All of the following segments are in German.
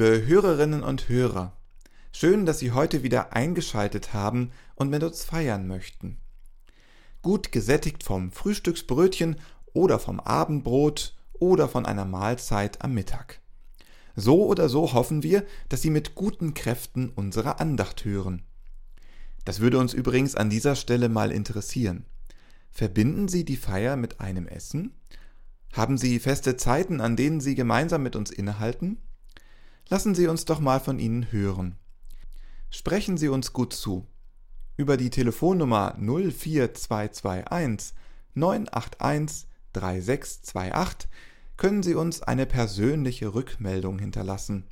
Liebe Hörerinnen und Hörer, schön, dass Sie heute wieder eingeschaltet haben und mit uns feiern möchten. Gut gesättigt vom Frühstücksbrötchen oder vom Abendbrot oder von einer Mahlzeit am Mittag. So oder so hoffen wir, dass Sie mit guten Kräften unsere Andacht hören. Das würde uns übrigens an dieser Stelle mal interessieren. Verbinden Sie die Feier mit einem Essen? Haben Sie feste Zeiten, an denen Sie gemeinsam mit uns innehalten? Lassen Sie uns doch mal von Ihnen hören. Sprechen Sie uns gut zu. Über die Telefonnummer 04221 981 3628 können Sie uns eine persönliche Rückmeldung hinterlassen.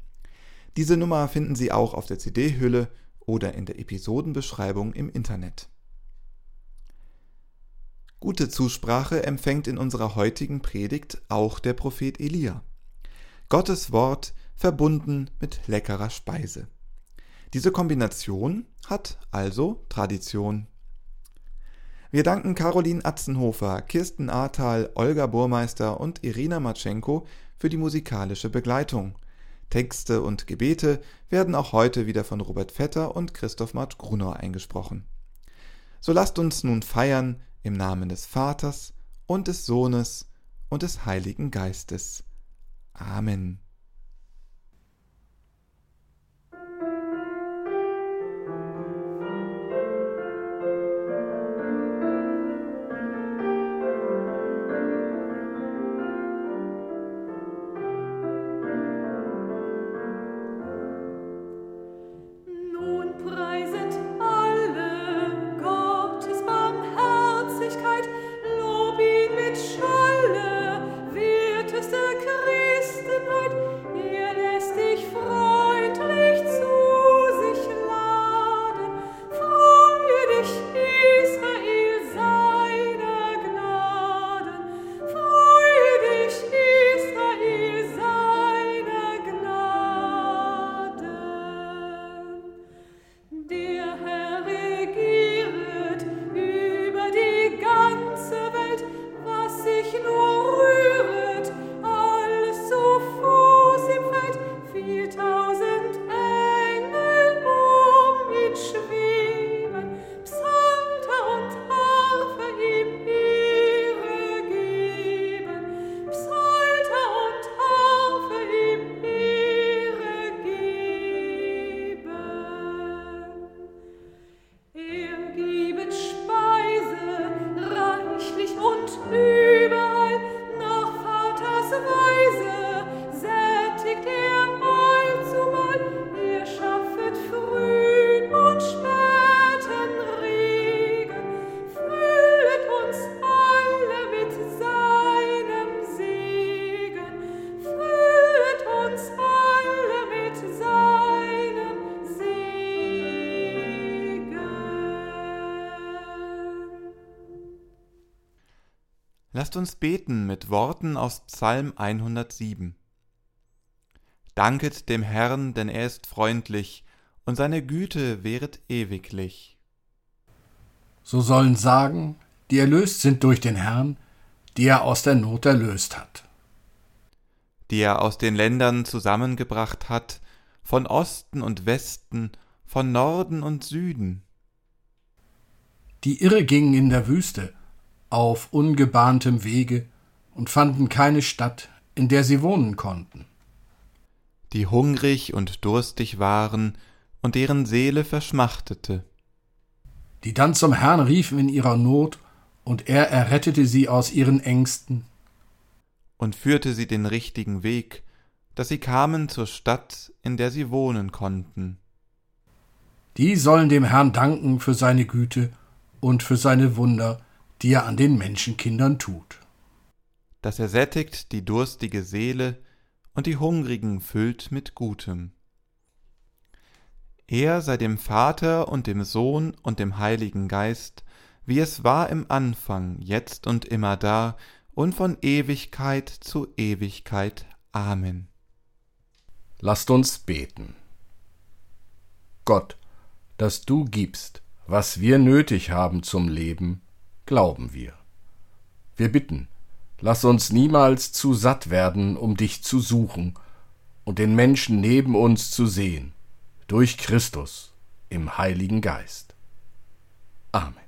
Diese Nummer finden Sie auch auf der CD-Hülle oder in der Episodenbeschreibung im Internet. Gute Zusprache empfängt in unserer heutigen Predigt auch der Prophet Elia. Gottes Wort verbunden mit leckerer Speise. Diese Kombination hat also Tradition. Wir danken Caroline Atzenhofer, Kirsten Ahrtal, Olga Burmeister und Irina Matschenko für die musikalische Begleitung. Texte und Gebete werden auch heute wieder von Robert Vetter und Christoph Mart Grunau eingesprochen. So lasst uns nun feiern im Namen des Vaters und des Sohnes und des Heiligen Geistes. Amen. Uns beten mit Worten aus Psalm 107. Danket dem Herrn, denn er ist freundlich, und seine Güte wäret ewiglich. So sollen sagen, die erlöst sind durch den Herrn, die er aus der Not erlöst hat. Die er aus den Ländern zusammengebracht hat, von Osten und Westen, von Norden und Süden. Die irre gingen in der Wüste, auf ungebahntem Wege und fanden keine Stadt, in der sie wohnen konnten. Die hungrig und durstig waren und deren Seele verschmachtete. Die dann zum Herrn riefen in ihrer Not, und er errettete sie aus ihren Ängsten. Und führte sie den richtigen Weg, dass sie kamen zur Stadt, in der sie wohnen konnten. Die sollen dem Herrn danken für seine Güte und für seine Wunder, die er an den Menschenkindern tut. Dass er sättigt die durstige Seele und die Hungrigen füllt mit Gutem. Er sei dem Vater und dem Sohn und dem Heiligen Geist, wie es war im Anfang, jetzt und immer da und von Ewigkeit zu Ewigkeit. Amen. Lasst uns beten. Gott, dass du gibst, was wir nötig haben zum Leben, glauben wir. Wir bitten, lass uns niemals zu satt werden, um dich zu suchen, und den Menschen neben uns zu sehen, durch Christus im Heiligen Geist. Amen.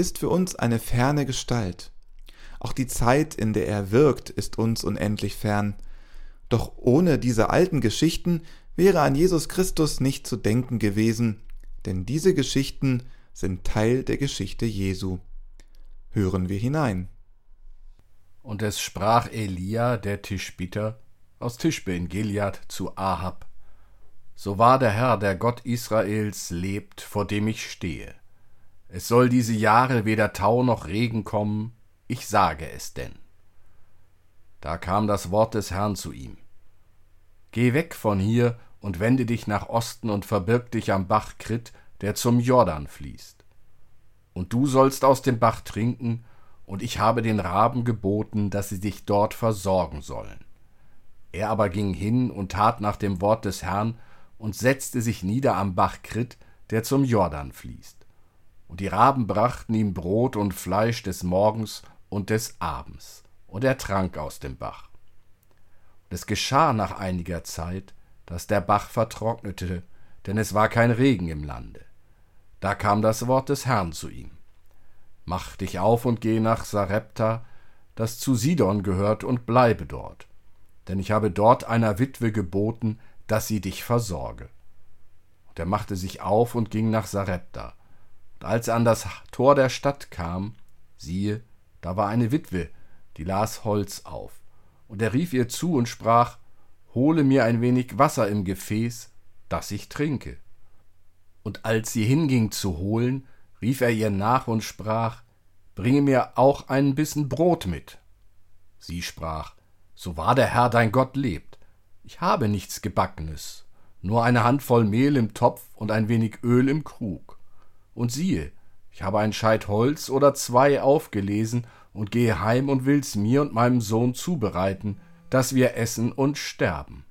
ist für uns eine ferne Gestalt. Auch die Zeit, in der er wirkt, ist uns unendlich fern. Doch ohne diese alten Geschichten wäre an Jesus Christus nicht zu denken gewesen, denn diese Geschichten sind Teil der Geschichte Jesu. Hören wir hinein. Und es sprach Elia, der Tischbieter, aus Tischbe in Gilead zu Ahab, so wahr der Herr, der Gott Israels, lebt, vor dem ich stehe. Es soll diese Jahre weder Tau noch Regen kommen, ich sage es denn. Da kam das Wort des Herrn zu ihm. Geh weg von hier und wende dich nach Osten und verbirg dich am Bach Krit, der zum Jordan fließt. Und du sollst aus dem Bach trinken, und ich habe den Raben geboten, dass sie dich dort versorgen sollen. Er aber ging hin und tat nach dem Wort des Herrn und setzte sich nieder am Bach Krit, der zum Jordan fließt. Die Raben brachten ihm Brot und Fleisch des Morgens und des Abends, und er trank aus dem Bach. Und es geschah nach einiger Zeit, dass der Bach vertrocknete, denn es war kein Regen im Lande. Da kam das Wort des Herrn zu ihm. Mach dich auf und geh nach Sarepta, das zu Sidon gehört, und bleibe dort. Denn ich habe dort einer Witwe geboten, dass sie dich versorge. Und er machte sich auf und ging nach Sarepta. Und als er an das Tor der Stadt kam, siehe, da war eine Witwe, die las Holz auf. Und er rief ihr zu und sprach, Hole mir ein wenig Wasser im Gefäß, dass ich trinke. Und als sie hinging zu holen, rief er ihr nach und sprach, Bringe mir auch einen Bissen Brot mit. Sie sprach, So wahr der Herr dein Gott lebt ich habe nichts Gebackenes, nur eine Handvoll Mehl im Topf und ein wenig Öl im Krug. Und siehe, ich habe ein Scheit Holz oder zwei aufgelesen und gehe heim und will's mir und meinem Sohn zubereiten, dass wir essen und sterben.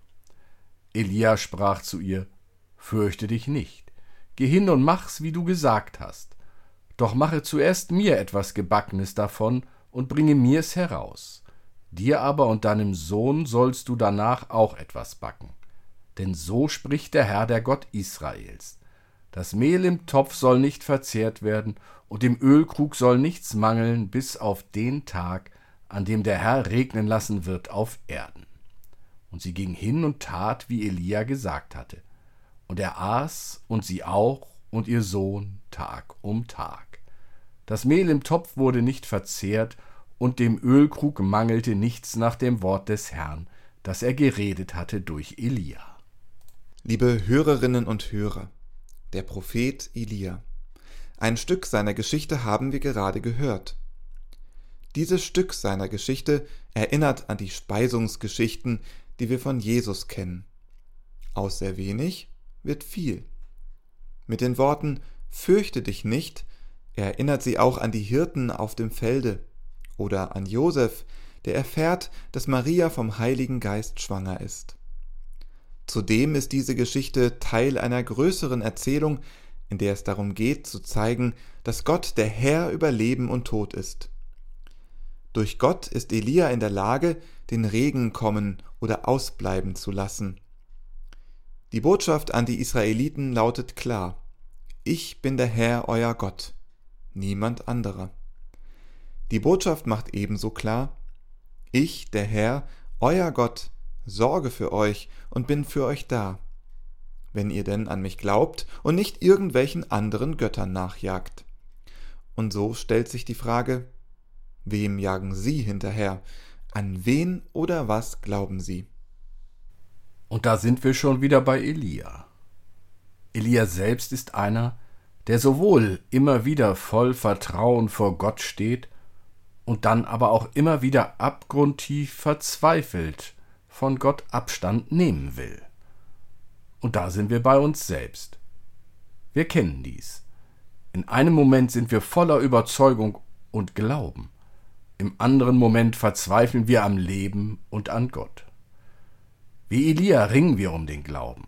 Elia sprach zu ihr, Fürchte dich nicht, geh hin und mach's, wie du gesagt hast. Doch mache zuerst mir etwas Gebackenes davon und bringe mir's heraus. Dir aber und deinem Sohn sollst du danach auch etwas backen. Denn so spricht der Herr, der Gott Israels. Das Mehl im Topf soll nicht verzehrt werden, und im Ölkrug soll nichts mangeln, bis auf den Tag, an dem der Herr regnen lassen wird auf Erden. Und sie ging hin und tat, wie Elia gesagt hatte. Und er aß, und sie auch, und ihr Sohn Tag um Tag. Das Mehl im Topf wurde nicht verzehrt, und dem Ölkrug mangelte nichts nach dem Wort des Herrn, das er geredet hatte durch Elia. Liebe Hörerinnen und Hörer, der Prophet Elia. Ein Stück seiner Geschichte haben wir gerade gehört. Dieses Stück seiner Geschichte erinnert an die Speisungsgeschichten, die wir von Jesus kennen. Aus sehr wenig wird viel. Mit den Worten Fürchte dich nicht erinnert sie auch an die Hirten auf dem Felde oder an Josef, der erfährt, dass Maria vom Heiligen Geist schwanger ist. Zudem ist diese Geschichte Teil einer größeren Erzählung, in der es darum geht zu zeigen, dass Gott der Herr über Leben und Tod ist. Durch Gott ist Elia in der Lage, den Regen kommen oder ausbleiben zu lassen. Die Botschaft an die Israeliten lautet klar Ich bin der Herr euer Gott, niemand anderer. Die Botschaft macht ebenso klar Ich, der Herr, euer Gott, sorge für euch und bin für euch da, wenn ihr denn an mich glaubt und nicht irgendwelchen anderen Göttern nachjagt. Und so stellt sich die Frage, wem jagen Sie hinterher? An wen oder was glauben Sie? Und da sind wir schon wieder bei Elia. Elia selbst ist einer, der sowohl immer wieder voll Vertrauen vor Gott steht und dann aber auch immer wieder abgrundtief verzweifelt von Gott Abstand nehmen will. Und da sind wir bei uns selbst. Wir kennen dies. In einem Moment sind wir voller Überzeugung und Glauben, im anderen Moment verzweifeln wir am Leben und an Gott. Wie Elia ringen wir um den Glauben.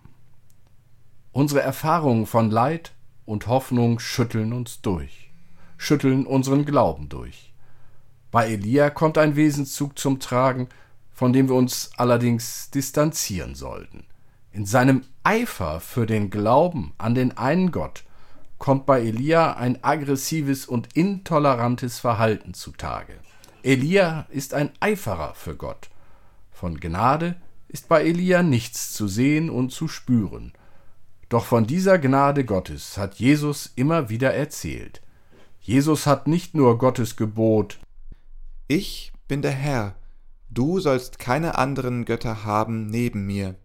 Unsere Erfahrungen von Leid und Hoffnung schütteln uns durch, schütteln unseren Glauben durch. Bei Elia kommt ein Wesenszug zum Tragen, von dem wir uns allerdings distanzieren sollten. In seinem Eifer für den Glauben an den einen Gott kommt bei Elia ein aggressives und intolerantes Verhalten zutage. Elia ist ein Eiferer für Gott. Von Gnade ist bei Elia nichts zu sehen und zu spüren. Doch von dieser Gnade Gottes hat Jesus immer wieder erzählt. Jesus hat nicht nur Gottes Gebot Ich bin der Herr, du sollst keine anderen Götter haben neben mir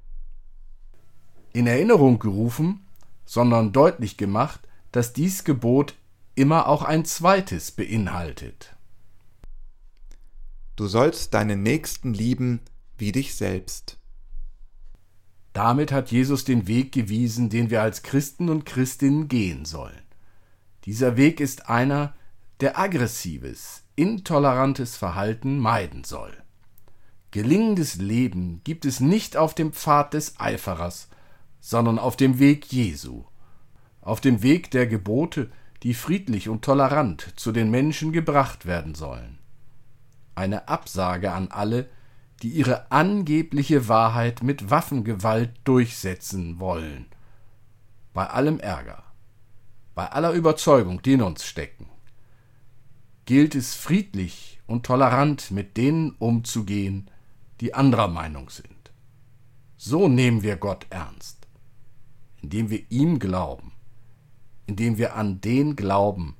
in Erinnerung gerufen, sondern deutlich gemacht, dass dies Gebot immer auch ein zweites beinhaltet. Du sollst deinen Nächsten lieben wie dich selbst. Damit hat Jesus den Weg gewiesen, den wir als Christen und Christinnen gehen sollen. Dieser Weg ist einer, der aggressives, intolerantes Verhalten meiden soll. Gelingendes Leben gibt es nicht auf dem Pfad des Eiferers, sondern auf dem Weg Jesu, auf dem Weg der Gebote, die friedlich und tolerant zu den Menschen gebracht werden sollen. Eine Absage an alle, die ihre angebliche Wahrheit mit Waffengewalt durchsetzen wollen. Bei allem Ärger, bei aller Überzeugung, die in uns stecken, gilt es friedlich und tolerant mit denen umzugehen, die anderer Meinung sind. So nehmen wir Gott ernst, indem wir ihm glauben, indem wir an den glauben,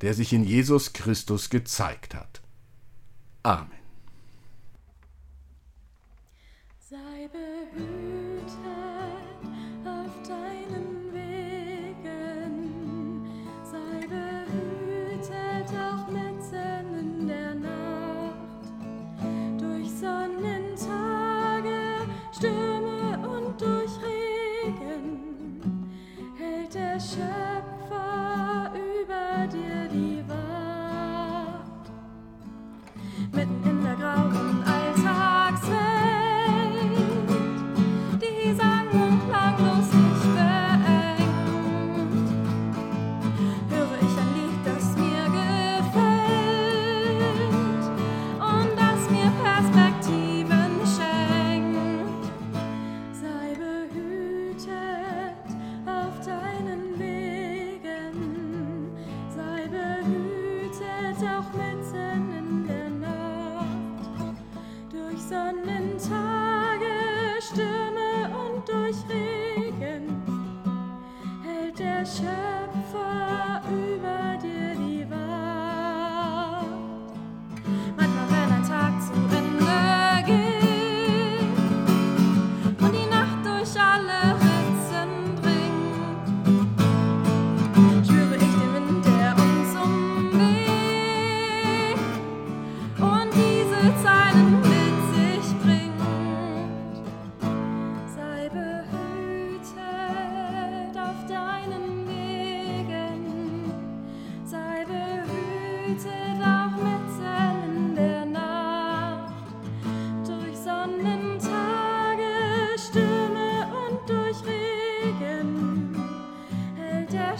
der sich in Jesus Christus gezeigt hat. Amen. Sei behütet sure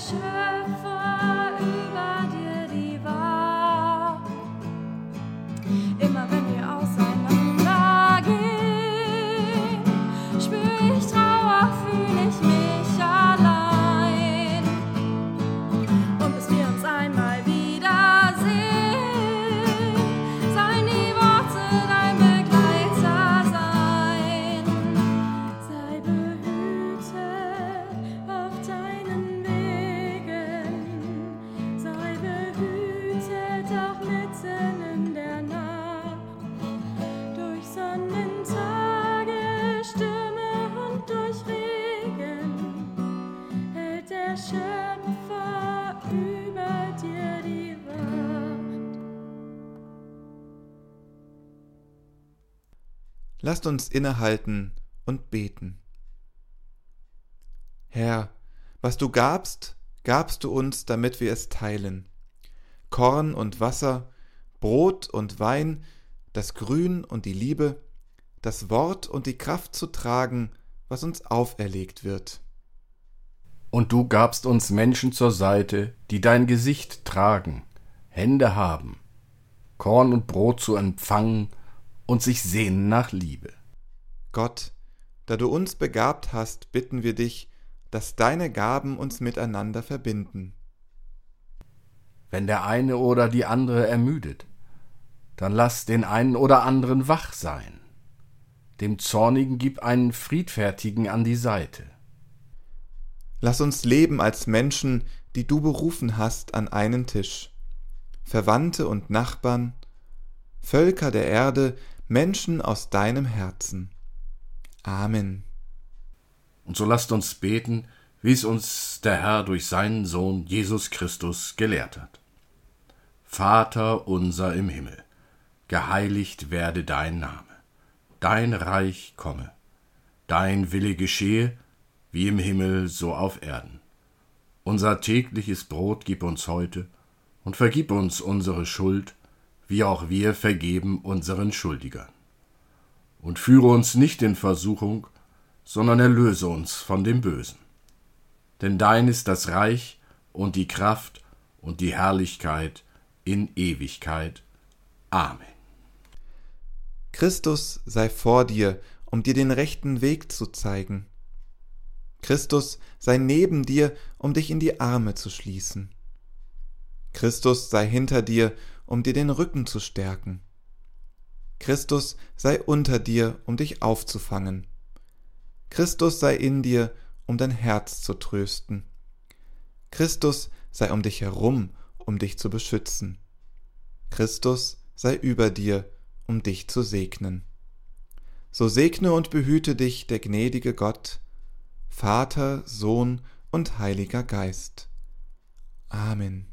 sure. Lasst uns innehalten und beten. Herr, was du gabst, gabst du uns, damit wir es teilen. Korn und Wasser, Brot und Wein, das Grün und die Liebe, das Wort und die Kraft zu tragen, was uns auferlegt wird. Und du gabst uns Menschen zur Seite, die dein Gesicht tragen, Hände haben, Korn und Brot zu empfangen und sich sehnen nach Liebe. Gott, da du uns begabt hast, bitten wir dich, dass deine Gaben uns miteinander verbinden. Wenn der eine oder die andere ermüdet, dann lass den einen oder anderen wach sein. Dem Zornigen gib einen Friedfertigen an die Seite. Lass uns leben als Menschen, die du berufen hast an einen Tisch. Verwandte und Nachbarn, Völker der Erde, Menschen aus deinem Herzen. Amen. Und so lasst uns beten, wie es uns der Herr durch seinen Sohn Jesus Christus gelehrt hat. Vater unser im Himmel, geheiligt werde dein Name, dein Reich komme, dein Wille geschehe, wie im Himmel so auf Erden. Unser tägliches Brot gib uns heute und vergib uns unsere Schuld, wie auch wir vergeben unseren Schuldigern. Und führe uns nicht in Versuchung, sondern erlöse uns von dem Bösen. Denn dein ist das Reich und die Kraft und die Herrlichkeit in Ewigkeit. Amen. Christus sei vor dir, um dir den rechten Weg zu zeigen. Christus sei neben dir, um dich in die Arme zu schließen. Christus sei hinter dir, um dir den Rücken zu stärken. Christus sei unter dir, um dich aufzufangen. Christus sei in dir, um dein Herz zu trösten. Christus sei um dich herum, um dich zu beschützen. Christus sei über dir, um dich zu segnen. So segne und behüte dich der gnädige Gott, Vater, Sohn und Heiliger Geist. Amen.